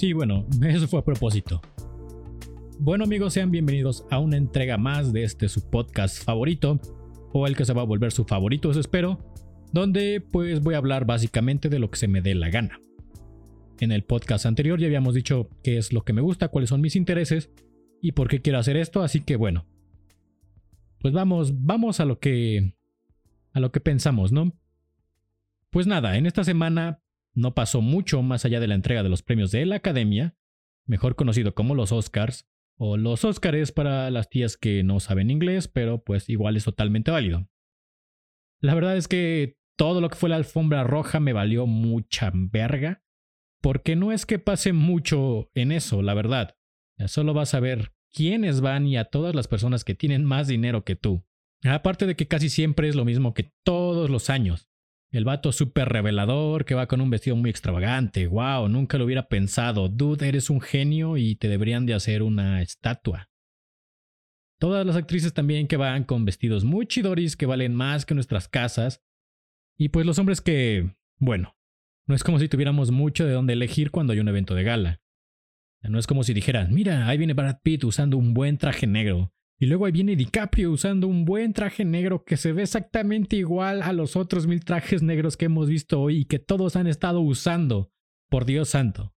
Sí, bueno, eso fue a propósito. Bueno amigos, sean bienvenidos a una entrega más de este su podcast favorito, o el que se va a volver su favorito, eso espero, donde pues voy a hablar básicamente de lo que se me dé la gana. En el podcast anterior ya habíamos dicho qué es lo que me gusta, cuáles son mis intereses y por qué quiero hacer esto, así que bueno. Pues vamos, vamos a lo que a lo que pensamos, ¿no? Pues nada, en esta semana no pasó mucho más allá de la entrega de los premios de la Academia, mejor conocido como los Oscars, o los Óscares para las tías que no saben inglés, pero pues igual es totalmente válido. La verdad es que todo lo que fue la alfombra roja me valió mucha verga, porque no es que pase mucho en eso, la verdad. Solo vas a ver quiénes van y a todas las personas que tienen más dinero que tú. Aparte de que casi siempre es lo mismo que todos los años. El vato súper revelador que va con un vestido muy extravagante. Wow, nunca lo hubiera pensado. Dude, eres un genio y te deberían de hacer una estatua. Todas las actrices también que van con vestidos muy chidoris que valen más que nuestras casas. Y pues los hombres que, bueno, no es como si tuviéramos mucho de dónde elegir cuando hay un evento de gala. No es como si dijeran, mira, ahí viene Brad Pitt usando un buen traje negro. Y luego ahí viene DiCaprio usando un buen traje negro que se ve exactamente igual a los otros mil trajes negros que hemos visto hoy y que todos han estado usando. Por Dios santo.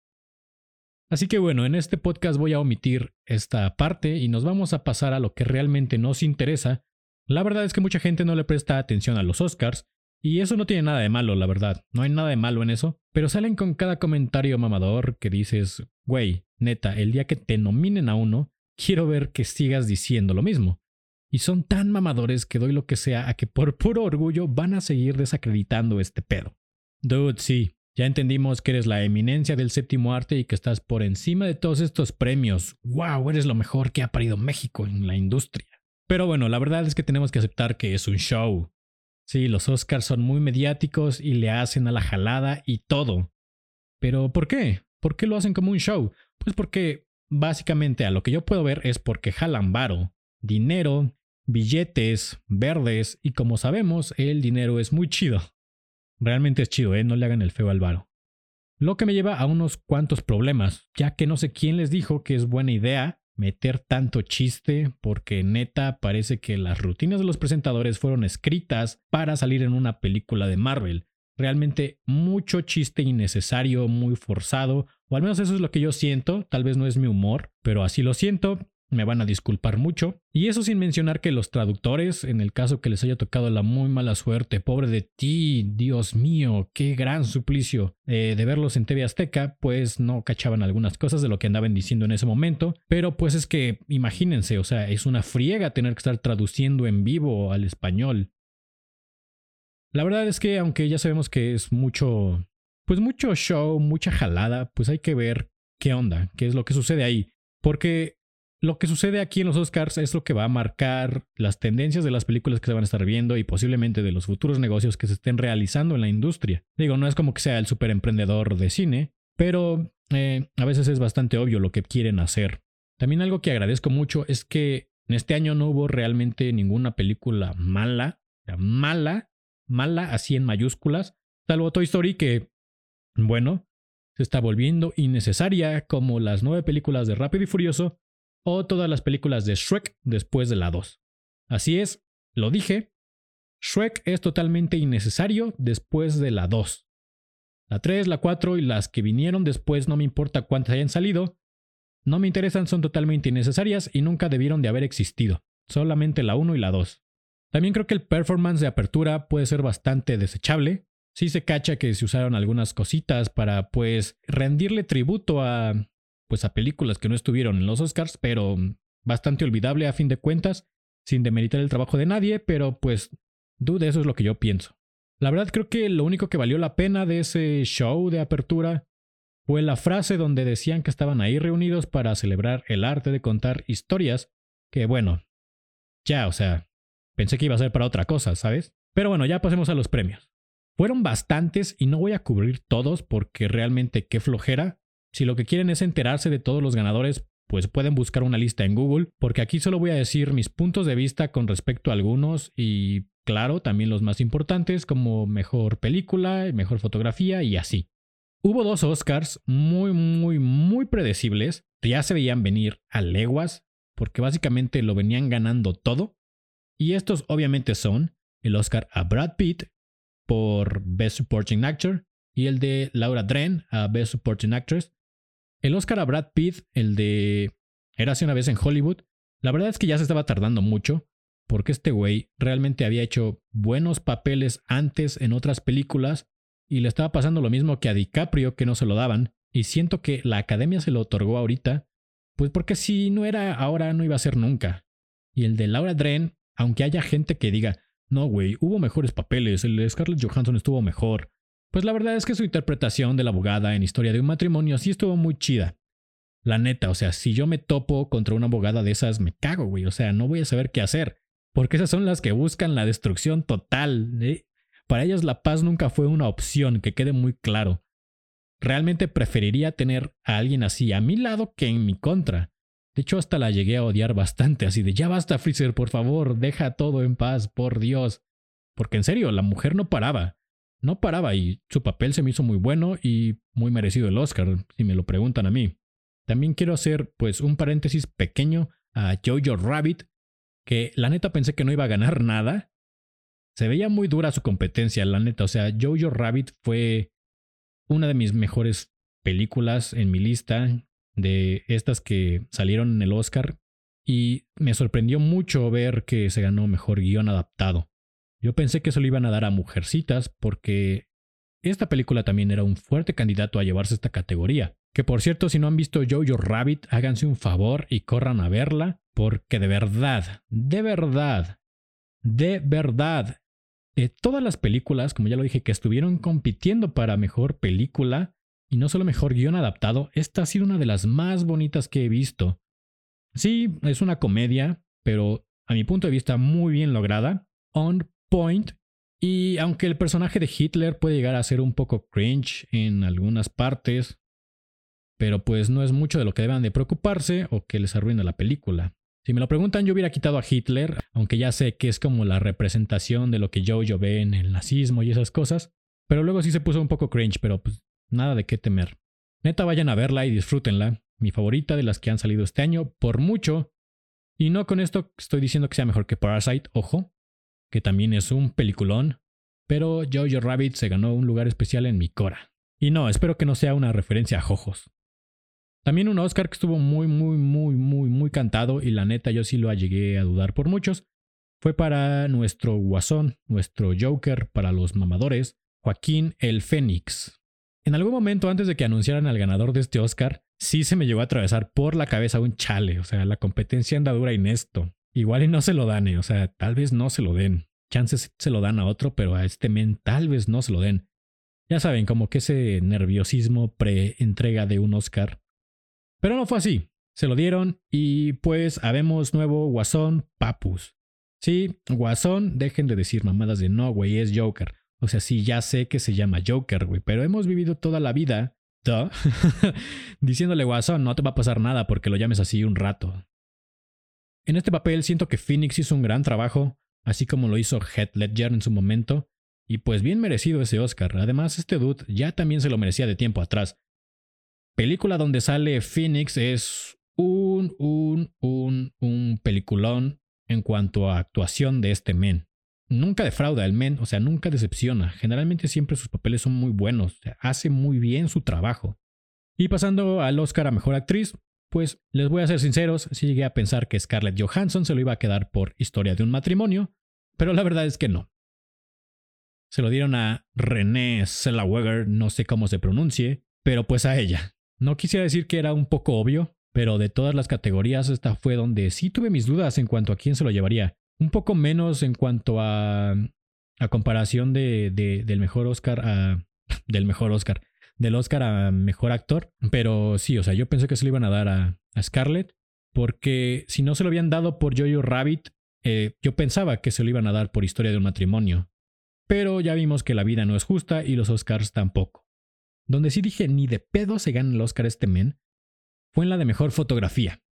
Así que bueno, en este podcast voy a omitir esta parte y nos vamos a pasar a lo que realmente nos interesa. La verdad es que mucha gente no le presta atención a los Oscars, y eso no tiene nada de malo, la verdad. No hay nada de malo en eso. Pero salen con cada comentario mamador que dices, güey, neta, el día que te nominen a uno, quiero ver que sigas diciendo lo mismo. Y son tan mamadores que doy lo que sea a que por puro orgullo van a seguir desacreditando este pedo. Dude, sí, ya entendimos que eres la eminencia del séptimo arte y que estás por encima de todos estos premios. ¡Wow! Eres lo mejor que ha parido México en la industria. Pero bueno, la verdad es que tenemos que aceptar que es un show. Sí, los Oscars son muy mediáticos y le hacen a la jalada y todo. Pero ¿por qué? ¿Por qué lo hacen como un show? Pues porque básicamente a lo que yo puedo ver es porque jalan varo, dinero, billetes, verdes y como sabemos el dinero es muy chido. Realmente es chido, ¿eh? No le hagan el feo al varo. Lo que me lleva a unos cuantos problemas, ya que no sé quién les dijo que es buena idea meter tanto chiste, porque neta parece que las rutinas de los presentadores fueron escritas para salir en una película de Marvel. Realmente mucho chiste innecesario, muy forzado, o al menos eso es lo que yo siento, tal vez no es mi humor, pero así lo siento, me van a disculpar mucho. Y eso sin mencionar que los traductores, en el caso que les haya tocado la muy mala suerte, pobre de ti, Dios mío, qué gran suplicio eh, de verlos en TV Azteca, pues no cachaban algunas cosas de lo que andaban diciendo en ese momento. Pero pues es que imagínense, o sea, es una friega tener que estar traduciendo en vivo al español. La verdad es que aunque ya sabemos que es mucho, pues mucho show, mucha jalada, pues hay que ver qué onda, qué es lo que sucede ahí. Porque lo que sucede aquí en los Oscars es lo que va a marcar las tendencias de las películas que se van a estar viendo y posiblemente de los futuros negocios que se estén realizando en la industria. Digo, no es como que sea el super emprendedor de cine, pero eh, a veces es bastante obvio lo que quieren hacer. También algo que agradezco mucho es que en este año no hubo realmente ninguna película mala, mala, mala así en mayúsculas, salvo Toy Story que, bueno, se está volviendo innecesaria como las nueve películas de Rápido y Furioso o todas las películas de Shrek después de la 2. Así es, lo dije, Shrek es totalmente innecesario después de la 2. La 3, la 4 y las que vinieron después no me importa cuántas hayan salido, no me interesan, son totalmente innecesarias y nunca debieron de haber existido, solamente la 1 y la 2. También creo que el performance de apertura puede ser bastante desechable. Sí se cacha que se usaron algunas cositas para pues rendirle tributo a pues a películas que no estuvieron en los Oscars, pero bastante olvidable a fin de cuentas, sin demeritar el trabajo de nadie, pero pues, dude, eso es lo que yo pienso. La verdad creo que lo único que valió la pena de ese show de apertura fue la frase donde decían que estaban ahí reunidos para celebrar el arte de contar historias, que bueno, ya, o sea, pensé que iba a ser para otra cosa, ¿sabes? Pero bueno, ya pasemos a los premios. Fueron bastantes y no voy a cubrir todos porque realmente qué flojera, si lo que quieren es enterarse de todos los ganadores, pues pueden buscar una lista en Google, porque aquí solo voy a decir mis puntos de vista con respecto a algunos y, claro, también los más importantes como mejor película, mejor fotografía y así. Hubo dos Oscars muy, muy, muy predecibles. Ya se veían venir a leguas, porque básicamente lo venían ganando todo. Y estos obviamente son el Oscar a Brad Pitt por Best Supporting Actor y el de Laura Dren a Best Supporting Actress. El Oscar a Brad Pitt, el de Érase una vez en Hollywood, la verdad es que ya se estaba tardando mucho, porque este güey realmente había hecho buenos papeles antes en otras películas y le estaba pasando lo mismo que a DiCaprio que no se lo daban, y siento que la academia se lo otorgó ahorita, pues porque si no era ahora no iba a ser nunca. Y el de Laura Dren, aunque haya gente que diga, no güey, hubo mejores papeles, el de Scarlett Johansson estuvo mejor, pues la verdad es que su interpretación de la abogada en Historia de un matrimonio sí estuvo muy chida. La neta, o sea, si yo me topo contra una abogada de esas, me cago, güey, o sea, no voy a saber qué hacer, porque esas son las que buscan la destrucción total. ¿eh? Para ellas la paz nunca fue una opción, que quede muy claro. Realmente preferiría tener a alguien así a mi lado que en mi contra. De hecho, hasta la llegué a odiar bastante, así de ya basta, Freezer, por favor, deja todo en paz, por Dios. Porque en serio, la mujer no paraba. No paraba y su papel se me hizo muy bueno y muy merecido el Oscar, si me lo preguntan a mí. También quiero hacer, pues, un paréntesis pequeño a Jojo Rabbit, que la neta pensé que no iba a ganar nada, se veía muy dura su competencia, la neta. O sea, Jojo Rabbit fue una de mis mejores películas en mi lista de estas que salieron en el Oscar. Y me sorprendió mucho ver que se ganó mejor guion adaptado. Yo pensé que se lo iban a dar a Mujercitas porque esta película también era un fuerte candidato a llevarse esta categoría. Que por cierto, si no han visto Jojo Rabbit, háganse un favor y corran a verla, porque de verdad, de verdad, de verdad, eh, todas las películas, como ya lo dije, que estuvieron compitiendo para mejor película y no solo mejor guion adaptado, esta ha sido una de las más bonitas que he visto. Sí, es una comedia, pero a mi punto de vista muy bien lograda, on point, y aunque el personaje de Hitler puede llegar a ser un poco cringe en algunas partes, pero pues no es mucho de lo que deban de preocuparse o que les arruine la película. Si me lo preguntan, yo hubiera quitado a Hitler, aunque ya sé que es como la representación de lo que Jojo ve en el nazismo y esas cosas. Pero luego sí se puso un poco cringe, pero pues nada de qué temer. Neta, vayan a verla y disfrútenla. Mi favorita de las que han salido este año, por mucho. Y no con esto estoy diciendo que sea mejor que Parasite, ojo, que también es un peliculón. Pero Jojo Rabbit se ganó un lugar especial en mi cora. Y no, espero que no sea una referencia a Jojos. También un Oscar que estuvo muy, muy, muy, muy, muy cantado y la neta yo sí lo llegué a dudar por muchos. Fue para nuestro guasón, nuestro Joker para los mamadores, Joaquín el Fénix. En algún momento antes de que anunciaran al ganador de este Oscar, sí se me llegó a atravesar por la cabeza un chale, o sea, la competencia anda dura en esto. Igual y no se lo dan, eh, o sea, tal vez no se lo den. Chances se lo dan a otro, pero a este men tal vez no se lo den. Ya saben, como que ese nerviosismo pre-entrega de un Oscar pero no fue así. Se lo dieron y pues habemos nuevo Guasón Papus. Sí, Guasón, dejen de decir mamadas de no, güey, es Joker. O sea, sí, ya sé que se llama Joker, güey, pero hemos vivido toda la vida, diciéndole Guasón, no te va a pasar nada porque lo llames así un rato. En este papel siento que Phoenix hizo un gran trabajo, así como lo hizo Heath Ledger en su momento, y pues bien merecido ese Oscar. Además, este dude ya también se lo merecía de tiempo atrás película donde sale Phoenix es un, un, un, un peliculón en cuanto a actuación de este men. Nunca defrauda el men, o sea, nunca decepciona. Generalmente siempre sus papeles son muy buenos, hace muy bien su trabajo. Y pasando al Oscar a Mejor Actriz, pues les voy a ser sinceros, sí llegué a pensar que Scarlett Johansson se lo iba a quedar por Historia de un matrimonio, pero la verdad es que no. Se lo dieron a Renée Zellweger, no sé cómo se pronuncie, pero pues a ella. No quisiera decir que era un poco obvio, pero de todas las categorías esta fue donde sí tuve mis dudas en cuanto a quién se lo llevaría. Un poco menos en cuanto a, a comparación de, del mejor Oscar a... del mejor Oscar. Del Oscar a mejor actor. Pero sí, o sea, yo pensé que se lo iban a dar a, a Scarlett. Porque si no se lo habían dado por Jojo Rabbit, eh, yo pensaba que se lo iban a dar por historia de un matrimonio. Pero ya vimos que la vida no es justa y los Oscars tampoco. Donde sí dije ni de pedo se gana el Oscar este men, fue en la de mejor fotografía.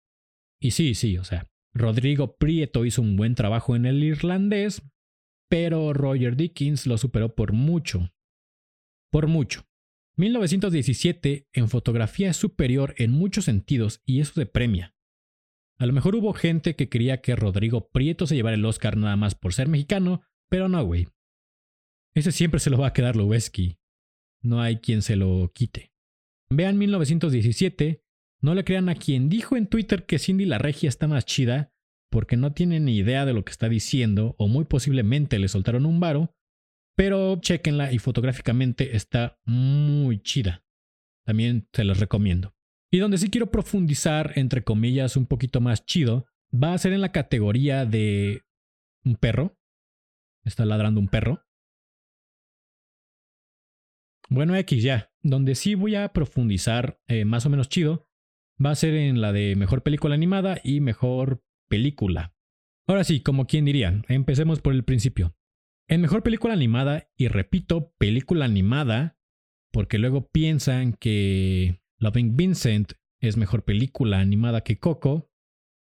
Y sí, sí, o sea, Rodrigo Prieto hizo un buen trabajo en el irlandés, pero Roger Dickens lo superó por mucho. Por mucho. 1917 en fotografía es superior en muchos sentidos y eso se premia. A lo mejor hubo gente que quería que Rodrigo Prieto se llevara el Oscar nada más por ser mexicano, pero no, güey. Ese siempre se lo va a quedar Lubeski. No hay quien se lo quite. Vean 1917, no le crean a quien dijo en Twitter que Cindy la Regia está más chida, porque no tiene ni idea de lo que está diciendo o muy posiblemente le soltaron un varo, pero chequenla y fotográficamente está muy chida. También se los recomiendo. Y donde sí quiero profundizar, entre comillas, un poquito más chido, va a ser en la categoría de un perro. Está ladrando un perro. Bueno, X ya. Donde sí voy a profundizar eh, más o menos chido, va a ser en la de mejor película animada y mejor película. Ahora sí, como quien diría, empecemos por el principio. En mejor película animada, y repito, película animada, porque luego piensan que Loving Vincent es mejor película animada que Coco,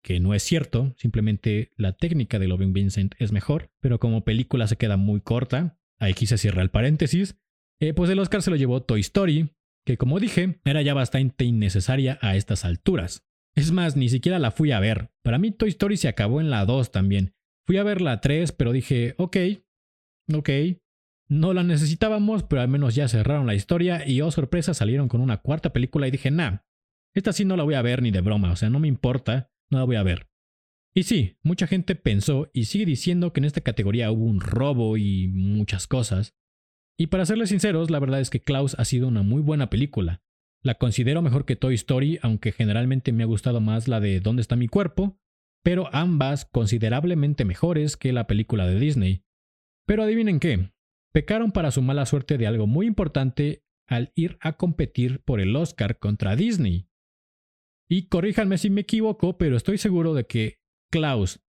que no es cierto, simplemente la técnica de Loving Vincent es mejor, pero como película se queda muy corta, aquí se cierra el paréntesis, eh, pues el Oscar se lo llevó Toy Story, que como dije, era ya bastante innecesaria a estas alturas. Es más, ni siquiera la fui a ver. Para mí Toy Story se acabó en la 2 también. Fui a ver la 3, pero dije, ok, Ok, no la necesitábamos, pero al menos ya cerraron la historia y oh sorpresa salieron con una cuarta película y dije, nah, esta sí no la voy a ver ni de broma, o sea, no me importa, no la voy a ver. Y sí, mucha gente pensó y sigue diciendo que en esta categoría hubo un robo y muchas cosas. Y para serles sinceros, la verdad es que Klaus ha sido una muy buena película. La considero mejor que Toy Story, aunque generalmente me ha gustado más la de ¿Dónde está mi cuerpo? Pero ambas considerablemente mejores que la película de Disney. Pero adivinen qué, pecaron para su mala suerte de algo muy importante al ir a competir por el Oscar contra Disney. Y corríjanme si me equivoco, pero estoy seguro de que Klaus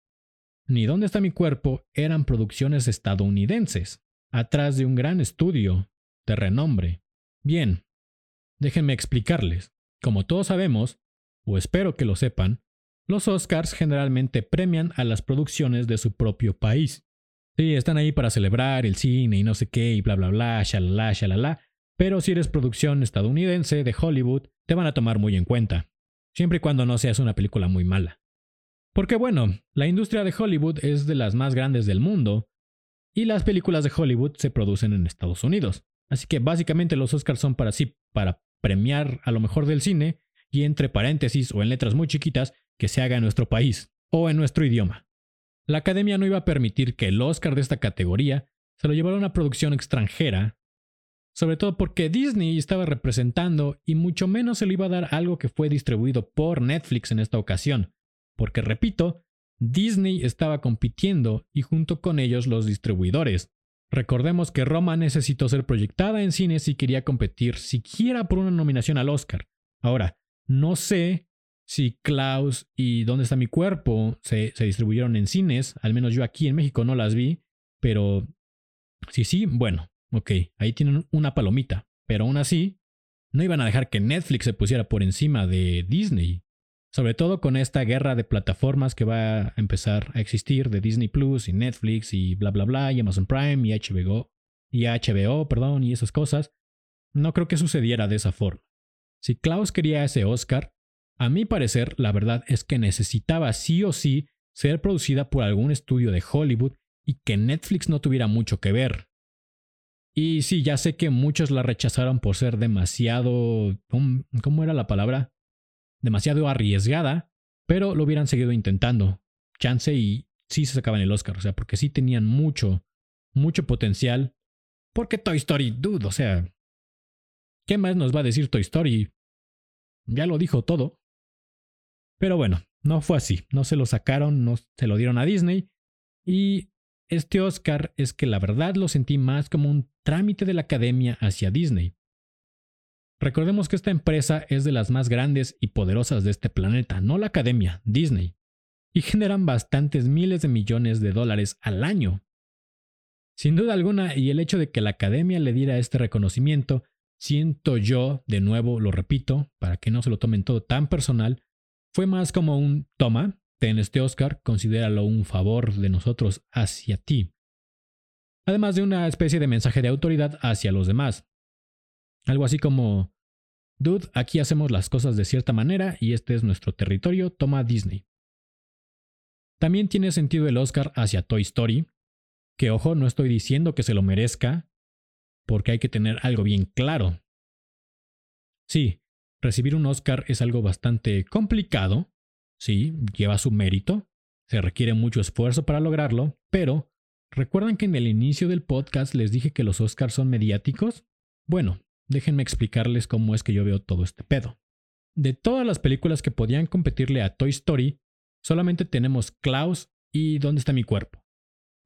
ni Dónde está mi cuerpo eran producciones estadounidenses, atrás de un gran estudio de renombre. Bien, déjenme explicarles. Como todos sabemos, o espero que lo sepan, los Oscars generalmente premian a las producciones de su propio país. Sí, están ahí para celebrar el cine y no sé qué y bla bla bla, shalala, shalala. Pero si eres producción estadounidense de Hollywood, te van a tomar muy en cuenta. Siempre y cuando no seas una película muy mala. Porque bueno, la industria de Hollywood es de las más grandes del mundo y las películas de Hollywood se producen en Estados Unidos. Así que básicamente los Oscars son para sí, para premiar a lo mejor del cine y entre paréntesis o en letras muy chiquitas que se haga en nuestro país o en nuestro idioma. La academia no iba a permitir que el Oscar de esta categoría se lo llevara a una producción extranjera, sobre todo porque Disney estaba representando y mucho menos se le iba a dar algo que fue distribuido por Netflix en esta ocasión, porque repito, Disney estaba compitiendo y junto con ellos los distribuidores. Recordemos que Roma necesitó ser proyectada en cines si quería competir siquiera por una nominación al Oscar. Ahora, no sé si Klaus y ¿Dónde está mi cuerpo? Se, distribuyeron en cines, al menos yo aquí en México no las vi, pero sí, sí, bueno, ok, ahí tienen una palomita, pero aún así, no iban a dejar que Netflix se pusiera por encima de Disney, sobre todo con esta guerra de plataformas que va a empezar a existir de Disney Plus y Netflix y bla bla bla y Amazon Prime y HBO y HBO, perdón, y esas cosas. No creo que sucediera de esa forma. Si Klaus quería ese Oscar, a mi parecer, la verdad es que necesitaba sí o sí ser producida por algún estudio de Hollywood y que Netflix no tuviera mucho que ver. Y sí, ya sé que muchos la rechazaron por ser demasiado... ¿Cómo era la palabra? Demasiado arriesgada, pero lo hubieran seguido intentando. Chance y sí se sacaban el Oscar, o sea, porque sí tenían mucho, mucho potencial. Porque Toy Story, dude, o sea... ¿Qué más nos va a decir Toy Story? Ya lo dijo todo. Pero bueno, no fue así, no se lo sacaron, no se lo dieron a Disney. Y este Oscar es que la verdad lo sentí más como un trámite de la academia hacia Disney. Recordemos que esta empresa es de las más grandes y poderosas de este planeta, no la academia, Disney, y generan bastantes miles de millones de dólares al año. Sin duda alguna, y el hecho de que la academia le diera este reconocimiento, siento yo, de nuevo lo repito, para que no se lo tomen todo tan personal, fue más como un toma, ten este Oscar, considéralo un favor de nosotros hacia ti. Además de una especie de mensaje de autoridad hacia los demás. Algo así como, dude, aquí hacemos las cosas de cierta manera y este es nuestro territorio, toma Disney. También tiene sentido el Oscar hacia Toy Story, que ojo, no estoy diciendo que se lo merezca, porque hay que tener algo bien claro. Sí, recibir un Oscar es algo bastante complicado, sí, lleva su mérito, se requiere mucho esfuerzo para lograrlo, pero ¿recuerdan que en el inicio del podcast les dije que los Oscars son mediáticos? Bueno, déjenme explicarles cómo es que yo veo todo este pedo. De todas las películas que podían competirle a Toy Story, solamente tenemos Klaus y ¿Dónde está mi cuerpo?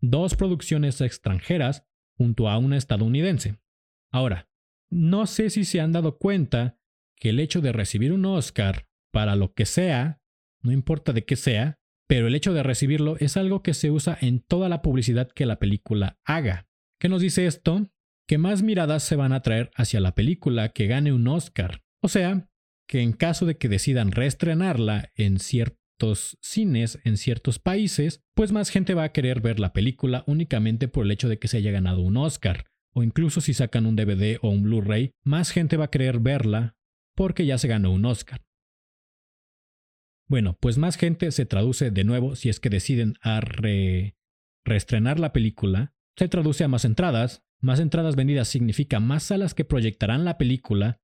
Dos producciones extranjeras junto a una estadounidense. Ahora, no sé si se han dado cuenta que el hecho de recibir un Oscar para lo que sea, no importa de qué sea, pero el hecho de recibirlo es algo que se usa en toda la publicidad que la película haga. ¿Qué nos dice esto? Que más miradas se van a traer hacia la película que gane un Oscar. O sea, que en caso de que decidan reestrenarla en cierto cines en ciertos países, pues más gente va a querer ver la película únicamente por el hecho de que se haya ganado un Oscar. O incluso si sacan un DVD o un Blu-ray, más gente va a querer verla porque ya se ganó un Oscar. Bueno, pues más gente se traduce de nuevo si es que deciden a reestrenar la película, se traduce a más entradas, más entradas vendidas significa más salas que proyectarán la película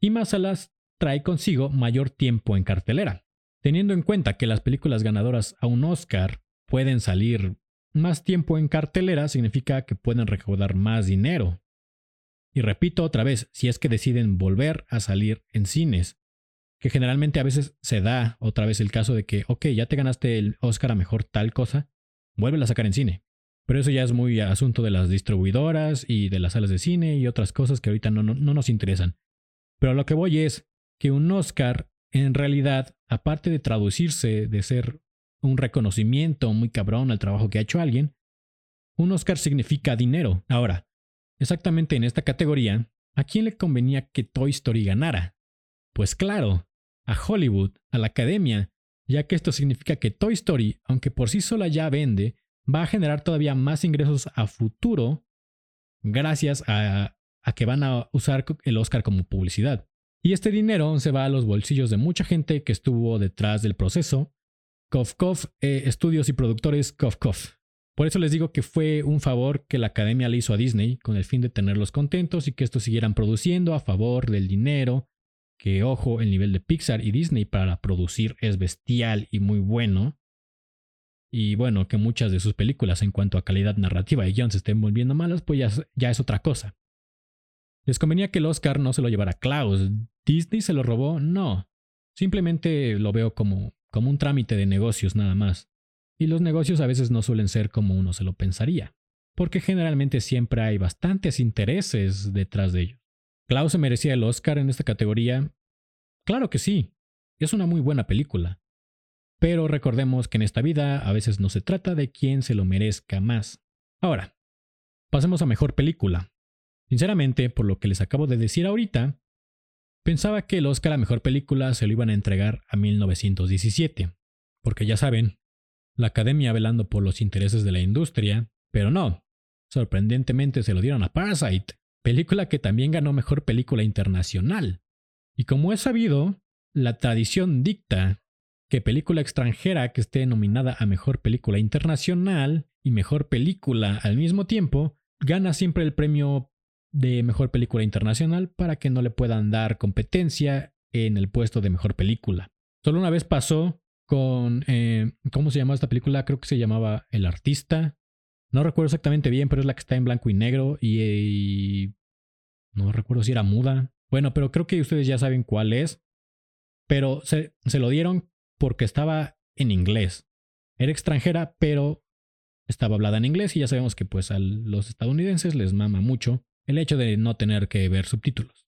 y más salas trae consigo mayor tiempo en cartelera. Teniendo en cuenta que las películas ganadoras a un Oscar pueden salir más tiempo en cartelera, significa que pueden recaudar más dinero. Y repito otra vez, si es que deciden volver a salir en cines, que generalmente a veces se da otra vez el caso de que, ok, ya te ganaste el Oscar a mejor tal cosa, vuelve a sacar en cine. Pero eso ya es muy asunto de las distribuidoras y de las salas de cine y otras cosas que ahorita no, no, no nos interesan. Pero lo que voy es que un Oscar en realidad, aparte de traducirse, de ser un reconocimiento muy cabrón al trabajo que ha hecho alguien, un Oscar significa dinero. Ahora, exactamente en esta categoría, ¿a quién le convenía que Toy Story ganara? Pues claro, a Hollywood, a la academia, ya que esto significa que Toy Story, aunque por sí sola ya vende, va a generar todavía más ingresos a futuro gracias a, que van a usar el Oscar como publicidad. Y este dinero se va a los bolsillos de mucha gente que estuvo detrás del proceso. Kof eh, estudios y productores Kof Por eso les digo que fue un favor que la academia le hizo a Disney con el fin de tenerlos contentos y que estos siguieran produciendo a favor del dinero. Que ojo, el nivel de Pixar y Disney para producir es bestial y muy bueno. Y bueno, que muchas de sus películas en cuanto a calidad narrativa y guion se estén volviendo malas, pues ya, ya es otra cosa. Les convenía que el Oscar no se lo llevara Klaus. ¿Disney se lo robó? No. Simplemente lo veo como, como un trámite de negocios nada más. Y los negocios a veces no suelen ser como uno se lo pensaría, porque generalmente siempre hay bastantes intereses detrás de ellos. ¿Klaus se merecía el Oscar en esta categoría? Claro que sí. Es una muy buena película. Pero recordemos que en esta vida a veces no se trata de quién se lo merezca más. Ahora, pasemos a mejor película. Sinceramente, por lo que les acabo de decir ahorita, pensaba que el Oscar a Mejor Película se lo iban a entregar a 1917, porque ya saben, la academia velando por los intereses de la industria, pero no, sorprendentemente se lo dieron a Parasite, película que también ganó Mejor Película Internacional. Y como es sabido, la tradición dicta que película extranjera que esté nominada a Mejor Película Internacional y Mejor Película al mismo tiempo, gana siempre el premio de mejor película internacional para que no le puedan dar competencia en el puesto de mejor película. Solo una vez pasó con, eh, ¿cómo se llama esta película? Creo que se llamaba El Artista. No recuerdo exactamente bien, pero es la que está en blanco y negro y, no recuerdo si era muda. Bueno, pero creo que ustedes ya saben cuál es. Pero se, se lo dieron porque estaba en inglés. Era extranjera, pero estaba hablada en inglés y ya sabemos que pues a los estadounidenses les mama mucho el hecho de no tener que ver subtítulos.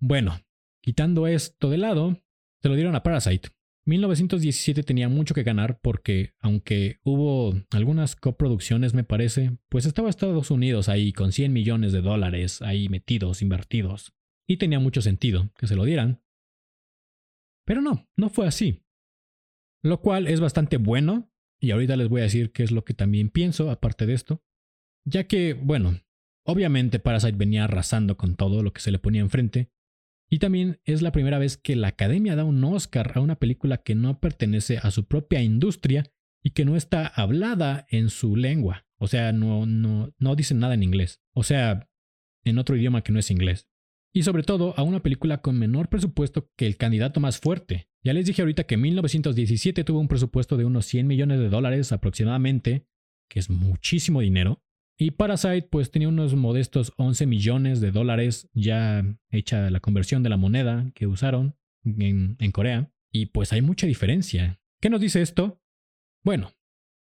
Bueno, quitando esto de lado, se lo dieron a Parasite. 1917 tenía mucho que ganar porque, aunque hubo algunas coproducciones, me parece, pues estaba Estados Unidos ahí con 100 millones de dólares ahí metidos, invertidos. Y tenía mucho sentido que se lo dieran. Pero no, no fue así. Lo cual es bastante bueno, y ahorita les voy a decir qué es lo que también pienso aparte de esto. Ya que, bueno, Obviamente Parasite venía arrasando con todo lo que se le ponía enfrente. Y también es la primera vez que la Academia da un Oscar a una película que no pertenece a su propia industria y que no está hablada en su lengua. O sea, no, no, no dicen nada en inglés. O sea, en otro idioma que no es inglés. Y sobre todo a una película con menor presupuesto que el candidato más fuerte. Ya les dije ahorita que 1917 tuvo un presupuesto de unos 100 millones de dólares aproximadamente, que es muchísimo dinero. Y Parasite pues tenía unos modestos 11 millones de dólares ya hecha la conversión de la moneda que usaron en, en Corea. Y pues hay mucha diferencia. ¿Qué nos dice esto? Bueno,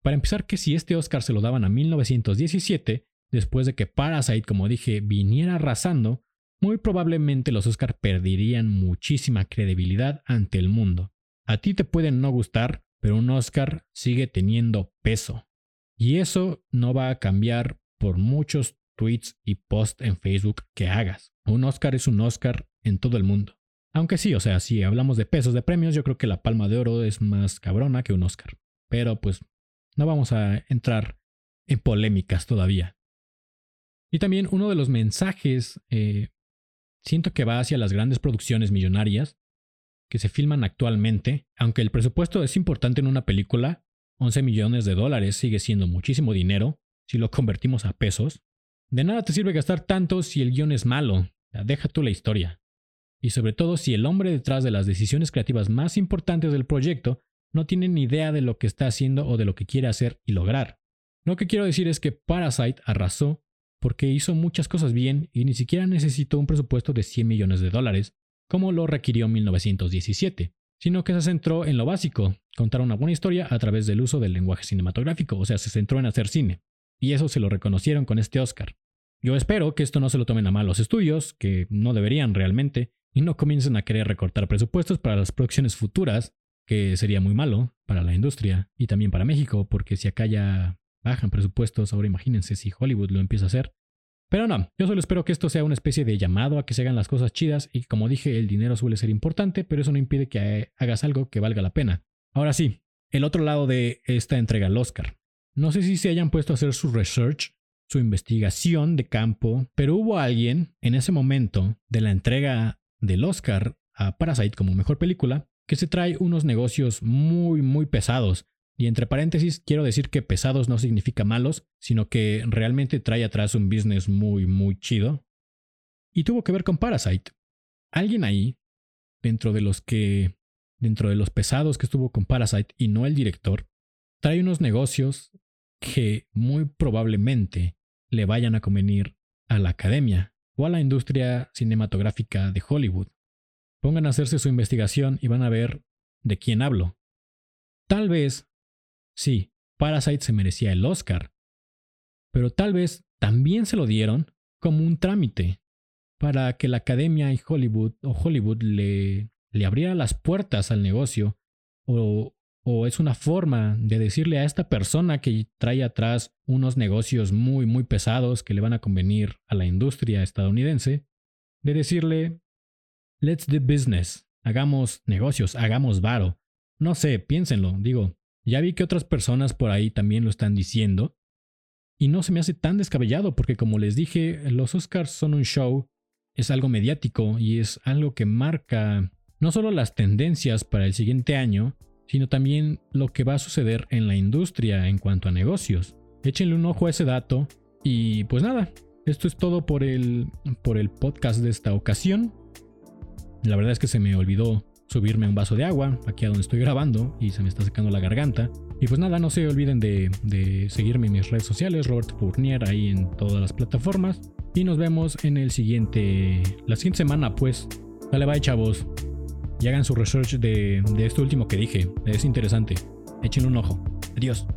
para empezar que si este Oscar se lo daban a 1917, después de que Parasite, como dije, viniera arrasando, muy probablemente los Oscar perderían muchísima credibilidad ante el mundo. A ti te pueden no gustar, pero un Oscar sigue teniendo peso. Y eso no va a cambiar por muchos tweets y posts en Facebook que hagas. Un Oscar es un Oscar en todo el mundo. Aunque sí, o sea, si hablamos de pesos de premios, yo creo que la Palma de Oro es más cabrona que un Oscar. Pero pues no vamos a entrar en polémicas todavía. Y también uno de los mensajes eh, siento que va hacia las grandes producciones millonarias que se filman actualmente, aunque el presupuesto es importante en una película, 11 millones de dólares sigue siendo muchísimo dinero si lo convertimos a pesos. De nada te sirve gastar tanto si el guion es malo, deja tú la historia. Y sobre todo si el hombre detrás de las decisiones creativas más importantes del proyecto no tiene ni idea de lo que está haciendo o de lo que quiere hacer y lograr. Lo que quiero decir es que Parasite arrasó porque hizo muchas cosas bien y ni siquiera necesitó un presupuesto de 100 millones de dólares, como lo requirió 1917, sino que se centró en lo básico, contar una buena historia a través del uso del lenguaje cinematográfico, o sea, se centró en hacer cine. Y eso se lo reconocieron con este Oscar. Yo espero que esto no se lo tomen a mal los estudios, que no deberían realmente, y no comiencen a querer recortar presupuestos para las producciones futuras, que sería muy malo para la industria y también para México, porque si acá ya bajan presupuestos, ahora imagínense si Hollywood lo empieza a hacer. Pero no, yo solo espero que esto sea una especie de llamado a que se hagan las cosas chidas y como dije, el dinero suele ser importante, pero eso no impide que hagas algo que valga la pena. Ahora sí, el otro lado de esta entrega al Oscar. No sé si se hayan puesto a hacer su research, su investigación de campo, pero hubo alguien en ese momento de la entrega del Oscar a Parasite como mejor película que se trae unos negocios muy, muy pesados. Y entre paréntesis, quiero decir que pesados no significa malos, sino que realmente trae atrás un business muy, muy chido. Y tuvo que ver con Parasite. Alguien ahí, dentro de los que, dentro de los pesados que estuvo con Parasite y no el director, trae unos negocios que muy probablemente le vayan a convenir a la academia o a la industria cinematográfica de Hollywood. Pongan a hacerse su investigación y van a ver de quién hablo. Tal vez, sí, Parasite se merecía el Oscar, pero tal vez también se lo dieron como un trámite para que la academia y Hollywood o Hollywood le, le abriera las puertas al negocio o, o es una forma de decirle a esta persona que trae atrás unos negocios muy muy pesados que le van a convenir a la industria estadounidense, de decirle, Let's do business. Hagamos negocios, hagamos varo. No sé, piénsenlo, digo. Ya vi que otras personas por ahí también lo están diciendo. Y no se me hace tan descabellado porque como les dije, los Oscars son un show, es algo mediático y es algo que marca no solo las tendencias para el siguiente año, sino también lo que va a suceder en la industria en cuanto a negocios. Échenle un ojo a ese dato y pues nada, esto es todo por el, por el podcast de esta ocasión. La verdad es que se me olvidó subirme un vaso de agua aquí a donde estoy grabando y se me está secando la garganta. Y pues nada, no se olviden de, seguirme en mis redes sociales, Robert Fournier, ahí en todas las plataformas. Y nos vemos en el siguiente, la siguiente semana, pues. Dale, bye, chavos. Y hagan su research de, de esto último que dije. Es interesante. Echen un ojo. Adiós.